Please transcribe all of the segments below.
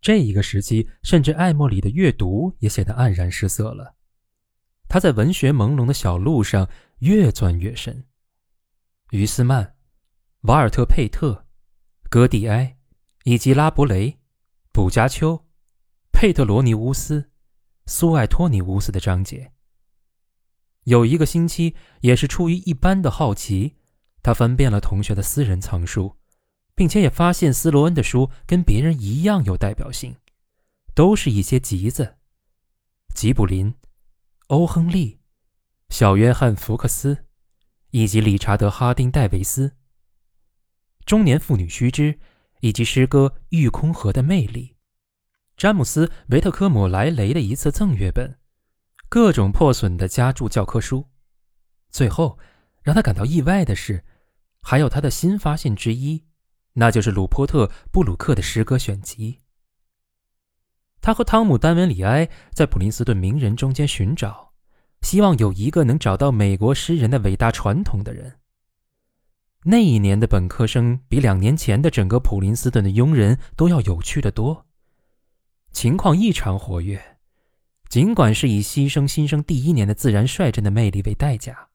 这一个时期，甚至艾默里的阅读也显得黯然失色了。他在文学朦胧的小路上越钻越深。于斯曼、瓦尔特·佩特、戈蒂埃，以及拉伯雷、卜加丘、佩特罗尼乌斯、苏艾托尼乌斯的章节。有一个星期，也是出于一般的好奇，他翻遍了同学的私人藏书，并且也发现斯罗恩的书跟别人一样有代表性，都是一些集子，吉卜林。欧亨利、小约翰·福克斯，以及理查德·哈丁·戴维斯，《中年妇女须知》，以及诗歌《玉空河的魅力》，詹姆斯·维特科姆莱雷的一次赠阅本，各种破损的家注教科书。最后，让他感到意外的是，还有他的新发现之一，那就是鲁波特·布鲁克的诗歌选集。他和汤姆·丹文里埃在普林斯顿名人中间寻找，希望有一个能找到美国诗人的伟大传统的人。那一年的本科生比两年前的整个普林斯顿的庸人都要有趣的多，情况异常活跃。尽管是以牺牲新生第一年的自然率真的魅力为代价，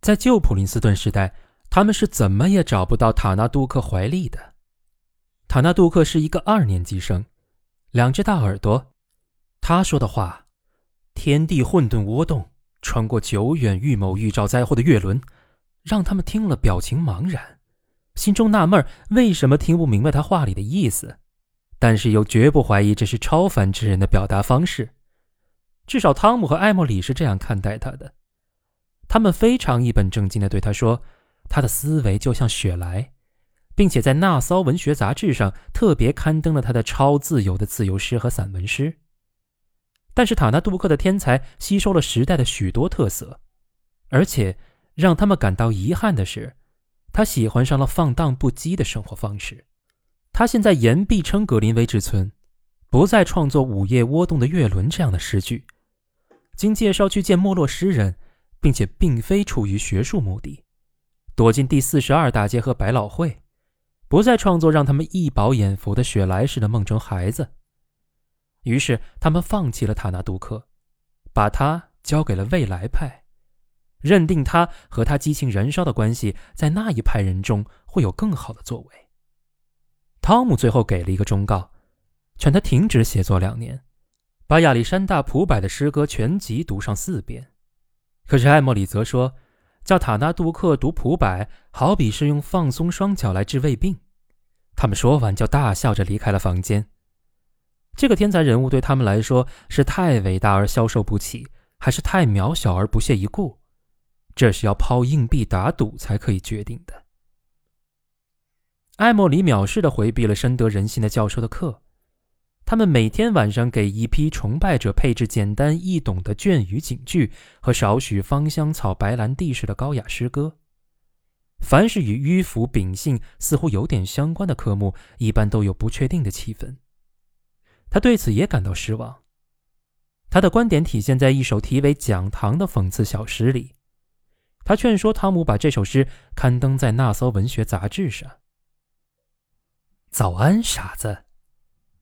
在旧普林斯顿时代，他们是怎么也找不到塔纳杜克怀利的。塔纳杜克是一个二年级生。两只大耳朵，他说的话，天地混沌涡动，穿过久远预谋预兆灾祸的月轮，让他们听了表情茫然，心中纳闷为什么听不明白他话里的意思，但是又绝不怀疑这是超凡之人的表达方式。至少汤姆和艾莫里是这样看待他的，他们非常一本正经地对他说，他的思维就像雪莱。并且在《纳骚文学杂志》上特别刊登了他的超自由的自由诗和散文诗。但是塔纳杜克的天才吸收了时代的许多特色，而且让他们感到遗憾的是，他喜欢上了放荡不羁的生活方式。他现在言必称格林威治村，不再创作《午夜窝动的月轮》这样的诗句，经介绍去见没落诗人，并且并非出于学术目的，躲进第四十二大街和百老汇。不再创作让他们一饱眼福的雪莱式的梦中孩子，于是他们放弃了塔纳杜克，把他交给了未来派，认定他和他激情燃烧的关系在那一派人中会有更好的作为。汤姆最后给了一个忠告，劝他停止写作两年，把亚历山大·普柏的诗歌全集读上四遍。可是艾默里则说。叫塔纳杜克读普柏，好比是用放松双脚来治胃病。他们说完就大笑着离开了房间。这个天才人物对他们来说是太伟大而消受不起，还是太渺小而不屑一顾？这是要抛硬币打赌才可以决定的。艾莫里藐视地回避了深得人心的教授的课。他们每天晚上给一批崇拜者配置简单易懂的隽语警句和少许芳香草、白兰地式的高雅诗歌。凡是与迂腐秉性似乎有点相关的科目，一般都有不确定的气氛。他对此也感到失望。他的观点体现在一首题为《讲堂》的讽刺小诗里。他劝说汤姆把这首诗刊登在《那骚文学杂志》上。早安，傻子。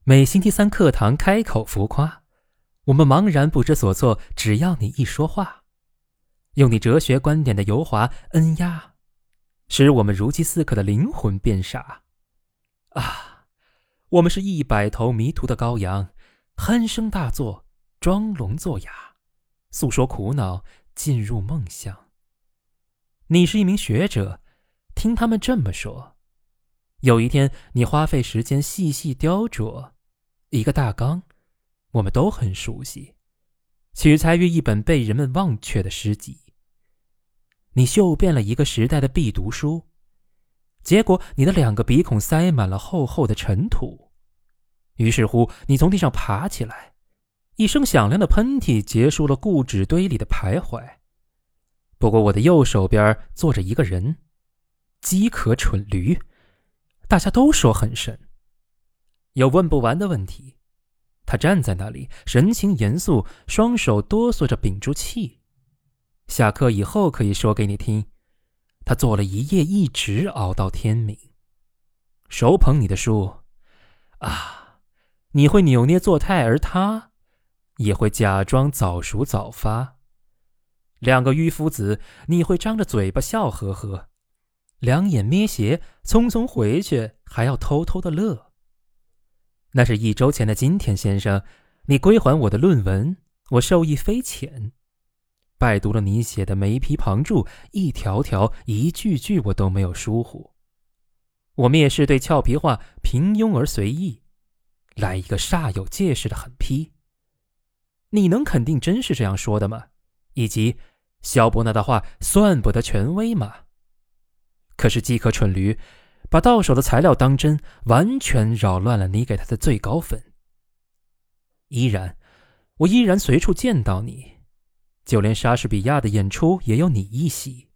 每星期三课堂开口浮夸，我们茫然不知所措。只要你一说话，用你哲学观点的油滑恩压，使我们如饥似渴的灵魂变傻。啊，我们是一百头迷途的羔羊，鼾声大作，装聋作哑，诉说苦恼，进入梦乡。你是一名学者，听他们这么说。有一天，你花费时间细细雕琢。一个大纲，我们都很熟悉，取材于一本被人们忘却的诗集。你嗅遍了一个时代的必读书，结果你的两个鼻孔塞满了厚厚的尘土。于是乎，你从地上爬起来，一声响亮的喷嚏结束了固纸堆里的徘徊。不过，我的右手边坐着一个人，饥渴蠢驴，大家都说很神。有问不完的问题，他站在那里，神情严肃，双手哆嗦着屏住气。下课以后可以说给你听，他坐了一夜，一直熬到天明。手捧你的书，啊，你会扭捏作态，而他也会假装早熟早发。两个迂夫子，你会张着嘴巴笑呵呵，两眼眯斜，匆匆回去，还要偷偷的乐。那是一周前的今天，先生，你归还我的论文，我受益匪浅。拜读了你写的每一批旁注，一条条、一句句，我都没有疏忽。我蔑视对俏皮话平庸而随意，来一个煞有介事的狠批。你能肯定真是这样说的吗？以及肖伯纳的话算不得权威吗？可是饥渴蠢驴，把到手的材料当真，完全扰乱了你给他的最高分。依然，我依然随处见到你。就连莎士比亚的演出也有你一席。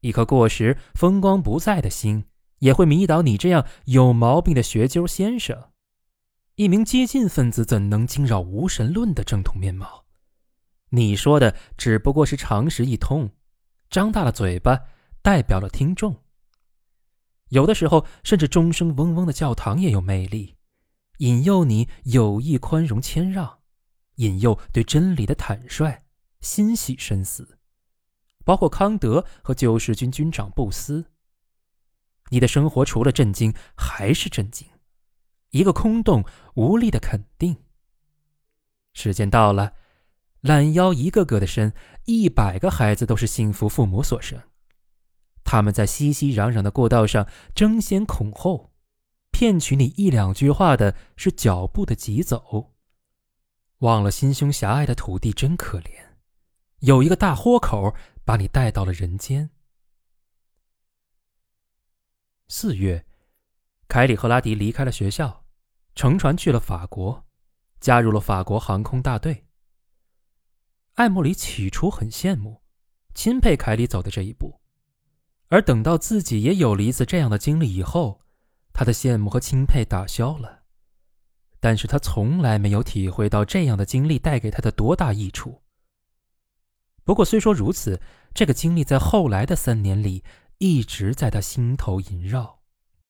一颗过时、风光不再的心，也会迷倒你这样有毛病的学究先生。一名激进分子怎能惊扰无神论的正统面貌？你说的只不过是常识一通，张大了嘴巴，代表了听众。有的时候，甚至钟声嗡嗡的教堂也有魅力，引诱你有意宽容谦让，引诱对真理的坦率。心系深思，包括康德和救世军军长布斯。你的生活除了震惊还是震惊，一个空洞无力的肯定。时间到了，懒腰一个个的伸，一百个孩子都是幸福父母所生。他们在熙熙攘攘的过道上争先恐后，骗取你一两句话的是脚步的疾走。忘了心胸狭隘的土地真可怜。有一个大豁口，把你带到了人间。四月，凯里和拉迪离开了学校，乘船去了法国，加入了法国航空大队。艾莫里起初很羡慕、钦佩凯里走的这一步，而等到自己也有了一次这样的经历以后，他的羡慕和钦佩打消了。但是他从来没有体会到这样的经历带给他的多大益处。不过，虽说如此，这个经历在后来的三年里一直在他心头萦绕。